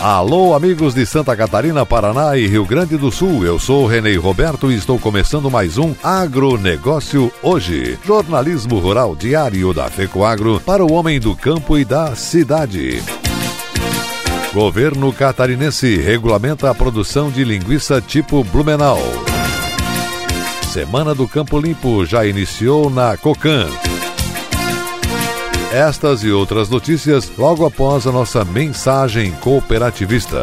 Alô, amigos de Santa Catarina, Paraná e Rio Grande do Sul. Eu sou Renê Roberto e estou começando mais um Agronegócio Hoje. Jornalismo rural diário da FECOAGro para o homem do campo e da cidade. Governo catarinense regulamenta a produção de linguiça tipo Blumenau. Semana do Campo Limpo já iniciou na Cocan. Estas e outras notícias logo após a nossa mensagem cooperativista.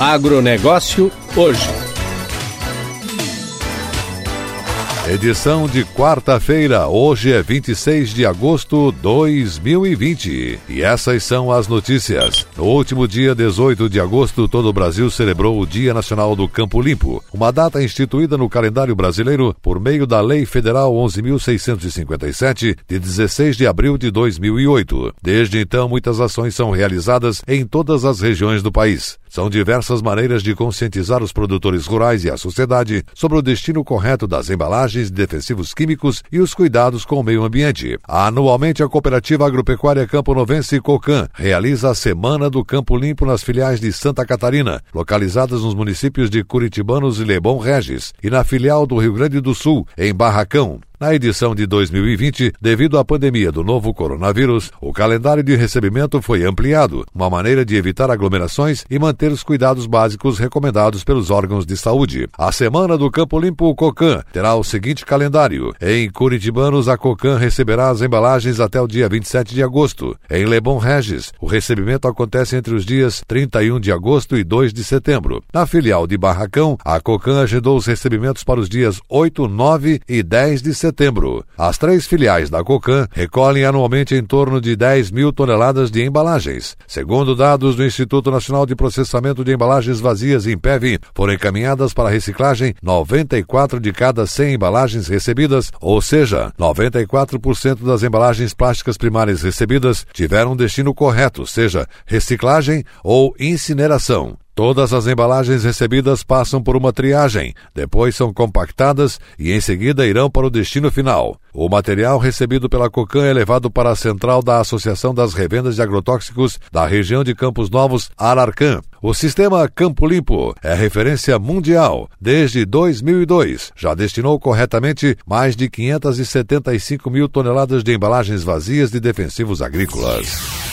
Agronegócio hoje. Edição de quarta-feira, hoje é 26 de agosto de 2020. E essas são as notícias. No último dia 18 de agosto, todo o Brasil celebrou o Dia Nacional do Campo Limpo, uma data instituída no calendário brasileiro por meio da Lei Federal 11.657, de 16 de abril de 2008. Desde então, muitas ações são realizadas em todas as regiões do país. São diversas maneiras de conscientizar os produtores rurais e a sociedade sobre o destino correto das embalagens de defensivos químicos e os cuidados com o meio ambiente. Anualmente, a Cooperativa Agropecuária Campo Novense Cocan realiza a Semana do Campo Limpo nas filiais de Santa Catarina, localizadas nos municípios de Curitibanos e Lebon Regis, e na filial do Rio Grande do Sul, em Barracão. Na edição de 2020, devido à pandemia do novo coronavírus, o calendário de recebimento foi ampliado, uma maneira de evitar aglomerações e manter os cuidados básicos recomendados pelos órgãos de saúde. A Semana do Campo Limpo Cocan terá o seguinte calendário. Em Curitibanos, a Cocan receberá as embalagens até o dia 27 de agosto. Em Lebon Regis, o recebimento acontece entre os dias 31 de agosto e 2 de setembro. Na filial de Barracão, a Cocan agendou os recebimentos para os dias 8, 9 e 10 de setembro setembro. As três filiais da Cocan recolhem anualmente em torno de 10 mil toneladas de embalagens. Segundo dados do Instituto Nacional de Processamento de Embalagens Vazias, INPEV, foram encaminhadas para reciclagem 94 de cada 100 embalagens recebidas, ou seja, 94% das embalagens plásticas primárias recebidas tiveram um destino correto, seja reciclagem ou incineração. Todas as embalagens recebidas passam por uma triagem, depois são compactadas e em seguida irão para o destino final. O material recebido pela Cocan é levado para a central da Associação das Revendas de Agrotóxicos da região de Campos Novos, Ararcã. O sistema Campo Limpo é referência mundial. Desde 2002, já destinou corretamente mais de 575 mil toneladas de embalagens vazias de defensivos agrícolas.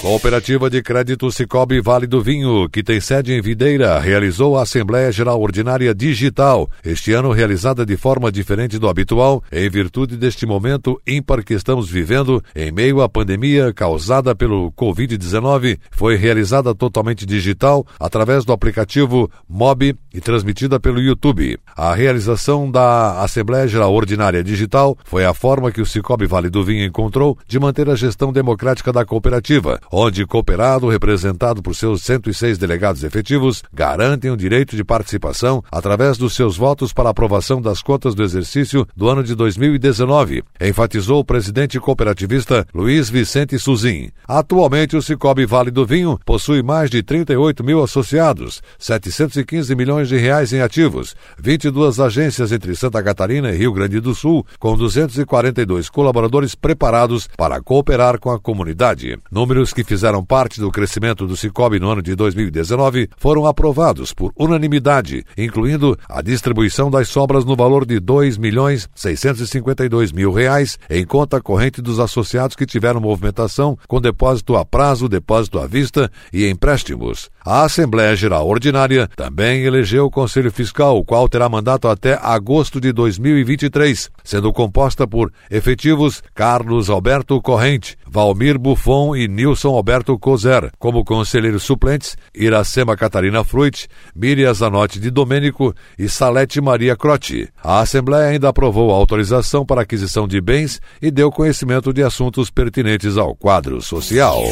Cooperativa de Crédito Cicobi Vale do Vinho, que tem sede em Videira, realizou a Assembleia Geral Ordinária Digital, este ano realizada de forma diferente do habitual, em virtude deste momento ímpar que estamos vivendo em meio à pandemia causada pelo Covid-19. Foi realizada totalmente digital através do aplicativo MOB e transmitida pelo YouTube. A realização da Assembleia Geral Ordinária Digital foi a forma que o Cicobi Vale do Vinho encontrou de manter a gestão democrática da cooperativa onde cooperado, representado por seus 106 delegados efetivos, garantem o direito de participação através dos seus votos para aprovação das contas do exercício do ano de 2019, enfatizou o presidente cooperativista Luiz Vicente Suzin. Atualmente, o Cicobi Vale do Vinho possui mais de 38 mil associados, 715 milhões de reais em ativos, 22 agências entre Santa Catarina e Rio Grande do Sul, com 242 colaboradores preparados para cooperar com a comunidade. Números que fizeram parte do crescimento do Cicobi no ano de 2019 foram aprovados por unanimidade, incluindo a distribuição das sobras no valor de 2 milhões 652 mil reais em conta corrente dos associados que tiveram movimentação com depósito a prazo, depósito à vista e empréstimos. A Assembleia Geral Ordinária também elegeu o Conselho Fiscal, o qual terá mandato até agosto de 2023, sendo composta por efetivos Carlos Alberto Corrente, Valmir Buffon e Nilson Alberto Cozer, como conselheiros suplentes Iracema Catarina Fruit, Miriam Zanotti de Domênico e Salete Maria Crotti. A Assembleia ainda aprovou a autorização para aquisição de bens e deu conhecimento de assuntos pertinentes ao quadro social.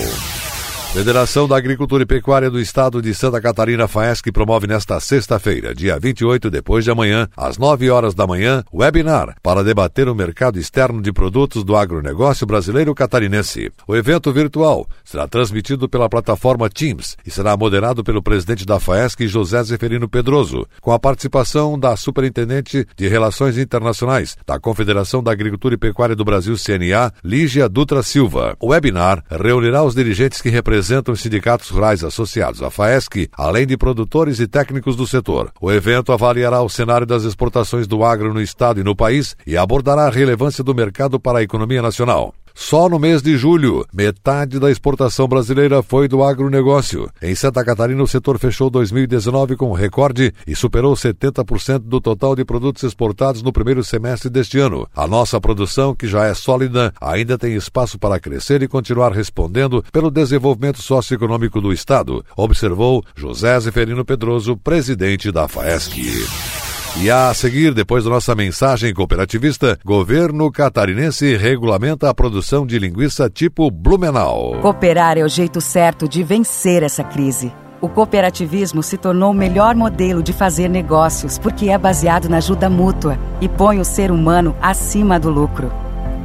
Federação da Agricultura e Pecuária do Estado de Santa Catarina FAESC promove nesta sexta-feira, dia 28, depois de amanhã, às 9 horas da manhã, webinar para debater o mercado externo de produtos do agronegócio brasileiro catarinense. O evento virtual será transmitido pela plataforma Teams e será moderado pelo presidente da FAESC, José Zeferino Pedroso, com a participação da Superintendente de Relações Internacionais da Confederação da Agricultura e Pecuária do Brasil, CNA, Lígia Dutra Silva. O webinar reunirá os dirigentes que representam representam os sindicatos rurais associados à FAESC, além de produtores e técnicos do setor. O evento avaliará o cenário das exportações do agro no estado e no país e abordará a relevância do mercado para a economia nacional. Só no mês de julho, metade da exportação brasileira foi do agronegócio. Em Santa Catarina, o setor fechou 2019 com recorde e superou 70% do total de produtos exportados no primeiro semestre deste ano. A nossa produção, que já é sólida, ainda tem espaço para crescer e continuar respondendo pelo desenvolvimento socioeconômico do Estado, observou José Zeferino Pedroso, presidente da FAESC. E a seguir, depois da nossa mensagem cooperativista, governo catarinense regulamenta a produção de linguiça tipo Blumenau. Cooperar é o jeito certo de vencer essa crise. O cooperativismo se tornou o melhor modelo de fazer negócios porque é baseado na ajuda mútua e põe o ser humano acima do lucro.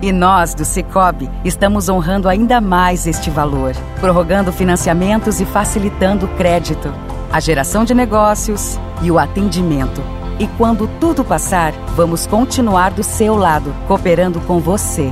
E nós, do Cicobi, estamos honrando ainda mais este valor, prorrogando financiamentos e facilitando o crédito, a geração de negócios e o atendimento e quando tudo passar, vamos continuar do seu lado, cooperando com você.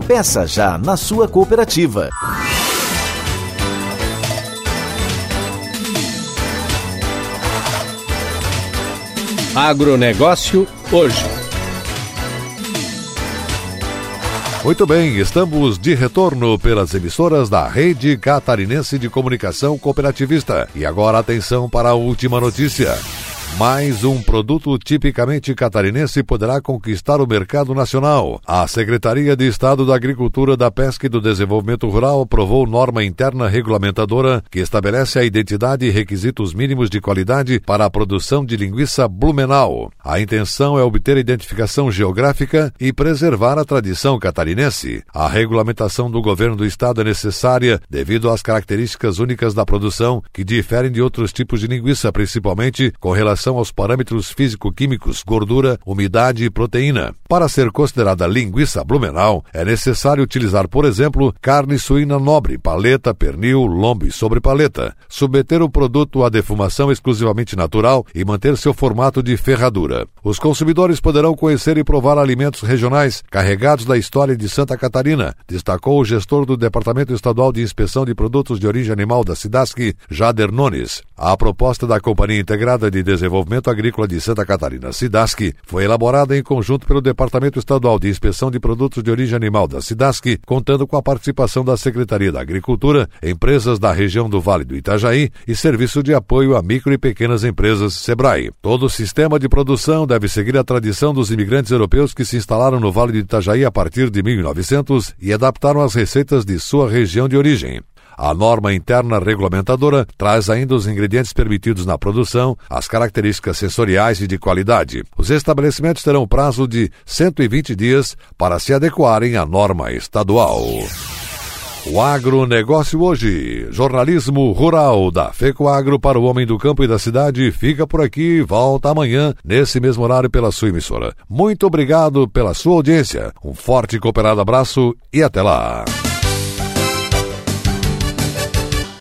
Peça já na sua cooperativa. Agronegócio hoje. Muito bem, estamos de retorno pelas emissoras da Rede Catarinense de Comunicação Cooperativista. E agora atenção para a última notícia. Mais um produto tipicamente catarinense poderá conquistar o mercado nacional. A Secretaria de Estado da Agricultura, da Pesca e do Desenvolvimento Rural aprovou norma interna regulamentadora que estabelece a identidade e requisitos mínimos de qualidade para a produção de linguiça Blumenau. A intenção é obter identificação geográfica e preservar a tradição catarinense. A regulamentação do governo do estado é necessária devido às características únicas da produção que diferem de outros tipos de linguiça, principalmente com relação relação aos parâmetros físico-químicos, gordura, umidade e proteína. Para ser considerada linguiça blumenau, é necessário utilizar, por exemplo, carne suína nobre, paleta, pernil, lombo e sobrepaleta, submeter o produto à defumação exclusivamente natural e manter seu formato de ferradura. Os consumidores poderão conhecer e provar alimentos regionais carregados da história de Santa Catarina, destacou o gestor do Departamento Estadual de Inspeção de Produtos de Origem Animal da Cidasc, Jader Nones. A proposta da Companhia Integrada de Desenvolvimento Desenvolvimento Agrícola de Santa Catarina, SIDASC, foi elaborada em conjunto pelo Departamento Estadual de Inspeção de Produtos de Origem Animal da SIDASC, contando com a participação da Secretaria da Agricultura, empresas da região do Vale do Itajaí e Serviço de Apoio a Micro e Pequenas Empresas, SEBRAE. Todo o sistema de produção deve seguir a tradição dos imigrantes europeus que se instalaram no Vale do Itajaí a partir de 1900 e adaptaram as receitas de sua região de origem. A norma interna regulamentadora traz ainda os ingredientes permitidos na produção, as características sensoriais e de qualidade. Os estabelecimentos terão prazo de 120 dias para se adequarem à norma estadual. O agronegócio hoje. Jornalismo rural da FECOAGro para o homem do campo e da cidade fica por aqui. Volta amanhã, nesse mesmo horário, pela sua emissora. Muito obrigado pela sua audiência. Um forte e cooperado abraço e até lá.